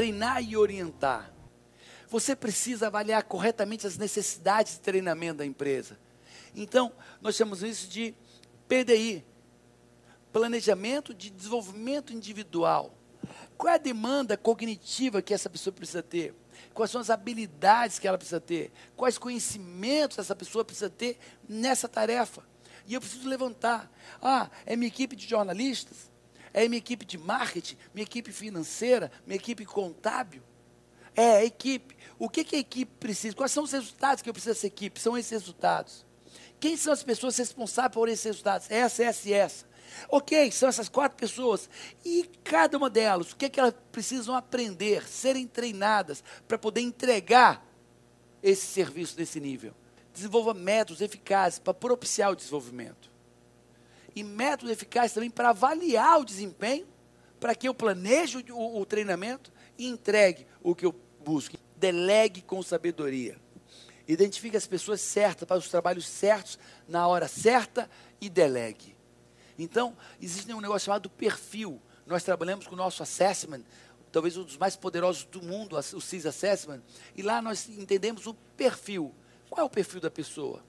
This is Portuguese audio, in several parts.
treinar e orientar. Você precisa avaliar corretamente as necessidades de treinamento da empresa. Então, nós chamamos isso de PDI Planejamento de Desenvolvimento Individual. Qual é a demanda cognitiva que essa pessoa precisa ter? Quais são as habilidades que ela precisa ter? Quais conhecimentos essa pessoa precisa ter nessa tarefa? E eu preciso levantar. Ah, é minha equipe de jornalistas? É minha equipe de marketing? Minha equipe financeira? Minha equipe contábil? É, a equipe. O que, que a equipe precisa? Quais são os resultados que eu preciso dessa equipe? São esses resultados. Quem são as pessoas responsáveis por esses resultados? Essa, essa e essa. Ok, são essas quatro pessoas. E cada uma delas, o que, é que elas precisam aprender, serem treinadas para poder entregar esse serviço nesse nível? Desenvolva métodos eficazes para propiciar o desenvolvimento. E métodos eficazes também para avaliar o desempenho, para que eu planeje o, o treinamento e entregue o que eu busco. Delegue com sabedoria. Identifique as pessoas certas para os trabalhos certos, na hora certa e delegue. Então, existe um negócio chamado perfil. Nós trabalhamos com o nosso assessment, talvez um dos mais poderosos do mundo, o CIS Assessment, e lá nós entendemos o perfil. Qual é o perfil da pessoa?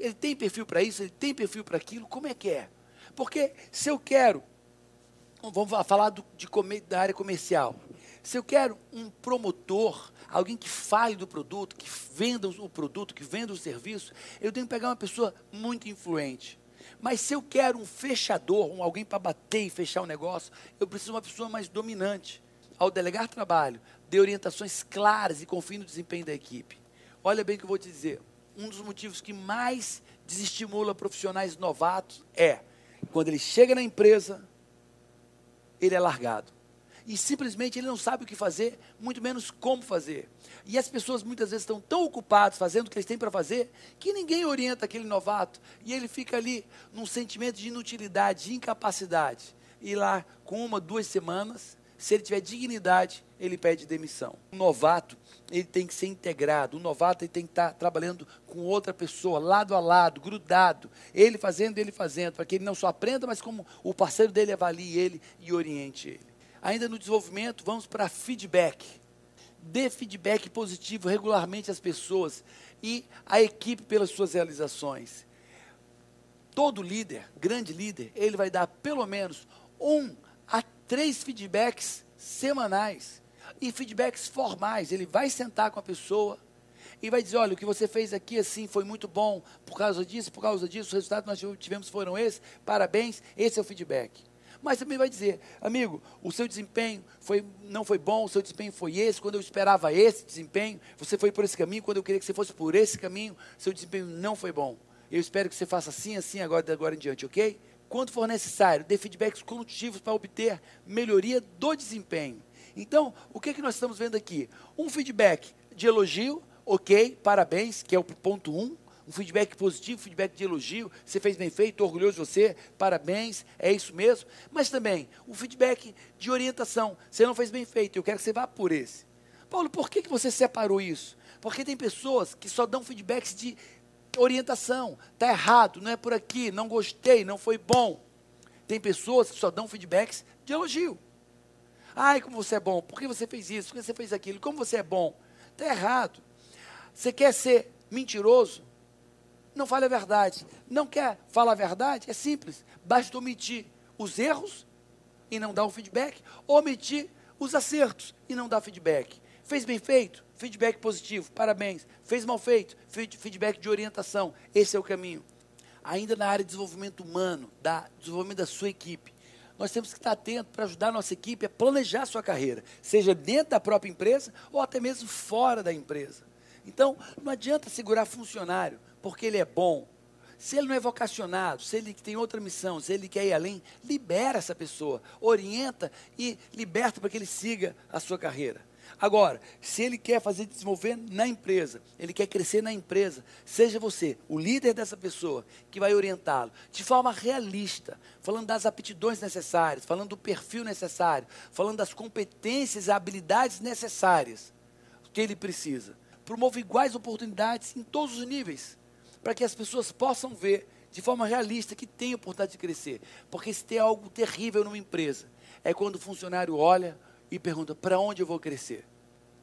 Ele tem perfil para isso, ele tem perfil para aquilo, como é que é? Porque se eu quero, vamos falar do, de, da área comercial, se eu quero um promotor, alguém que fale do produto, que venda o produto, que venda o serviço, eu tenho que pegar uma pessoa muito influente. Mas se eu quero um fechador, um alguém para bater e fechar o um negócio, eu preciso de uma pessoa mais dominante. Ao delegar trabalho, dê orientações claras e confie no desempenho da equipe. Olha bem o que eu vou te dizer. Um dos motivos que mais desestimula profissionais novatos é quando ele chega na empresa, ele é largado e simplesmente ele não sabe o que fazer, muito menos como fazer. E as pessoas muitas vezes estão tão ocupadas fazendo o que eles têm para fazer, que ninguém orienta aquele novato. E ele fica ali num sentimento de inutilidade, de incapacidade. E lá, com uma, duas semanas, se ele tiver dignidade, ele pede demissão. O novato, ele tem que ser integrado. O novato ele tem que estar trabalhando com outra pessoa, lado a lado, grudado. Ele fazendo, ele fazendo, para que ele não só aprenda, mas como o parceiro dele avalie ele e oriente ele. Ainda no desenvolvimento, vamos para feedback. Dê feedback positivo regularmente às pessoas e à equipe pelas suas realizações. Todo líder, grande líder, ele vai dar pelo menos um três feedbacks semanais e feedbacks formais. Ele vai sentar com a pessoa e vai dizer: olha, o que você fez aqui assim foi muito bom por causa disso, por causa disso, os resultados que nós tivemos foram esses, parabéns, esse é o feedback mas também vai dizer, amigo, o seu desempenho foi, não foi bom, o seu desempenho foi esse, quando eu esperava esse desempenho, você foi por esse caminho, quando eu queria que você fosse por esse caminho, seu desempenho não foi bom. Eu espero que você faça assim, assim, agora, agora em diante, ok? Quando for necessário, dê feedbacks construtivos para obter melhoria do desempenho. Então, o que, é que nós estamos vendo aqui? Um feedback de elogio, ok, parabéns, que é o ponto 1. Um, um feedback positivo, feedback de elogio, você fez bem feito, orgulhoso de você, parabéns, é isso mesmo. Mas também o feedback de orientação, você não fez bem feito, eu quero que você vá por esse. Paulo, por que, que você separou isso? Porque tem pessoas que só dão feedbacks de orientação, está errado, não é por aqui, não gostei, não foi bom. Tem pessoas que só dão feedbacks de elogio. Ai, como você é bom, por que você fez isso, por que você fez aquilo, como você é bom. Está errado. Você quer ser mentiroso? não fale a verdade. Não quer falar a verdade? É simples. Basta omitir os erros e não dar um feedback, omitir os acertos e não dar feedback. Fez bem feito? Feedback positivo, parabéns. Fez mal feito? Feedback de orientação. Esse é o caminho. Ainda na área de desenvolvimento humano, da desenvolvimento da sua equipe, nós temos que estar atentos para ajudar a nossa equipe a planejar a sua carreira, seja dentro da própria empresa ou até mesmo fora da empresa. Então, não adianta segurar funcionário porque ele é bom. Se ele não é vocacionado, se ele tem outra missão, se ele quer ir além, libera essa pessoa, orienta e liberta para que ele siga a sua carreira. Agora, se ele quer fazer desenvolver na empresa, ele quer crescer na empresa, seja você o líder dessa pessoa que vai orientá-lo de forma realista, falando das aptidões necessárias, falando do perfil necessário, falando das competências e habilidades necessárias que ele precisa. Promova iguais oportunidades em todos os níveis para que as pessoas possam ver de forma realista que tem oportunidade de crescer. Porque se tem algo terrível numa empresa, é quando o funcionário olha e pergunta: para onde eu vou crescer?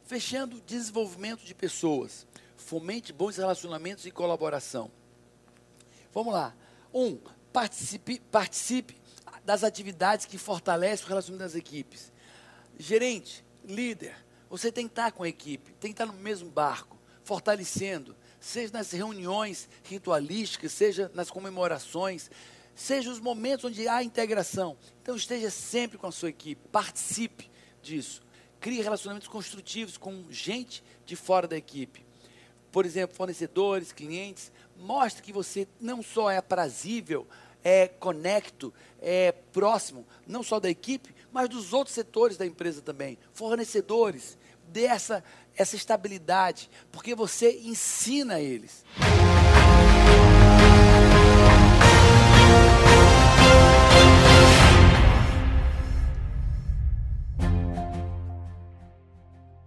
Fechando, desenvolvimento de pessoas. Fomente bons relacionamentos e colaboração. Vamos lá. Um, participe, participe das atividades que fortalecem o relacionamento das equipes. Gerente, líder, você tem que estar com a equipe, tem que estar no mesmo barco, fortalecendo, seja nas reuniões ritualísticas, seja nas comemorações, seja os momentos onde há integração. Então esteja sempre com a sua equipe, participe disso. Crie relacionamentos construtivos com gente de fora da equipe. Por exemplo, fornecedores, clientes. Mostre que você não só é aprazível, é conecto, é próximo, não só da equipe, mas dos outros setores da empresa também. Fornecedores, dê essa, essa estabilidade, porque você ensina eles.